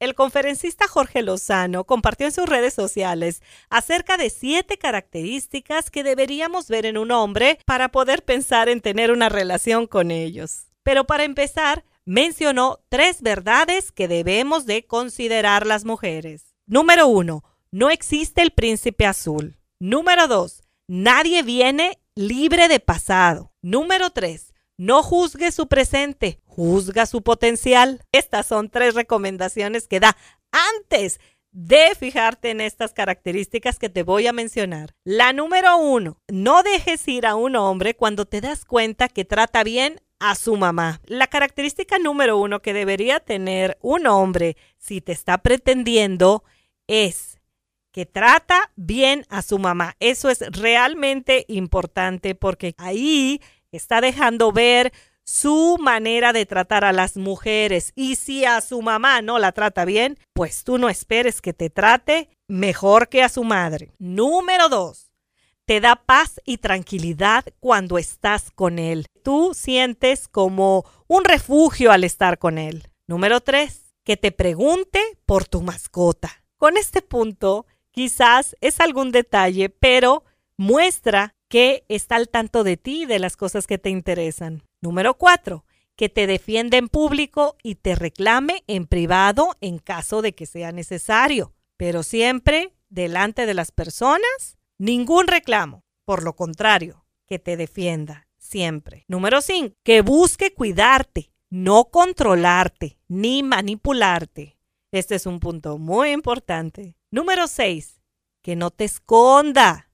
El conferencista Jorge Lozano compartió en sus redes sociales acerca de siete características que deberíamos ver en un hombre para poder pensar en tener una relación con ellos. Pero para empezar, mencionó tres verdades que debemos de considerar las mujeres. Número uno, no existe el príncipe azul. Número dos, nadie viene libre de pasado. Número tres, no juzgue su presente, juzga su potencial. Estas son tres recomendaciones que da antes de fijarte en estas características que te voy a mencionar. La número uno, no dejes ir a un hombre cuando te das cuenta que trata bien a su mamá. La característica número uno que debería tener un hombre si te está pretendiendo es que trata bien a su mamá. Eso es realmente importante porque ahí está dejando ver su manera de tratar a las mujeres. Y si a su mamá no la trata bien, pues tú no esperes que te trate mejor que a su madre. Número dos, te da paz y tranquilidad cuando estás con él. Tú sientes como un refugio al estar con él. Número tres, que te pregunte por tu mascota. Con este punto, quizás es algún detalle, pero muestra que está al tanto de ti y de las cosas que te interesan. Número cuatro, que te defienda en público y te reclame en privado en caso de que sea necesario, pero siempre delante de las personas, ningún reclamo. Por lo contrario, que te defienda siempre. Número cinco, que busque cuidarte, no controlarte ni manipularte. Este es un punto muy importante. Número seis, que no te esconda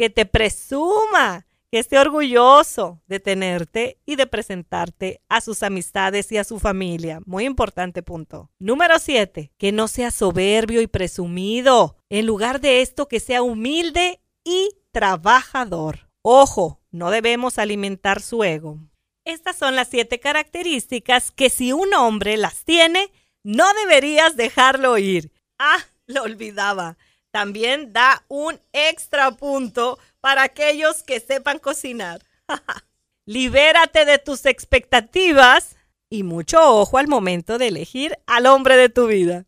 que te presuma, que esté orgulloso de tenerte y de presentarte a sus amistades y a su familia. Muy importante punto. Número siete, que no sea soberbio y presumido. En lugar de esto, que sea humilde y trabajador. Ojo, no debemos alimentar su ego. Estas son las siete características que si un hombre las tiene, no deberías dejarlo ir. Ah, lo olvidaba también da un extra punto para aquellos que sepan cocinar. Libérate de tus expectativas y mucho ojo al momento de elegir al hombre de tu vida.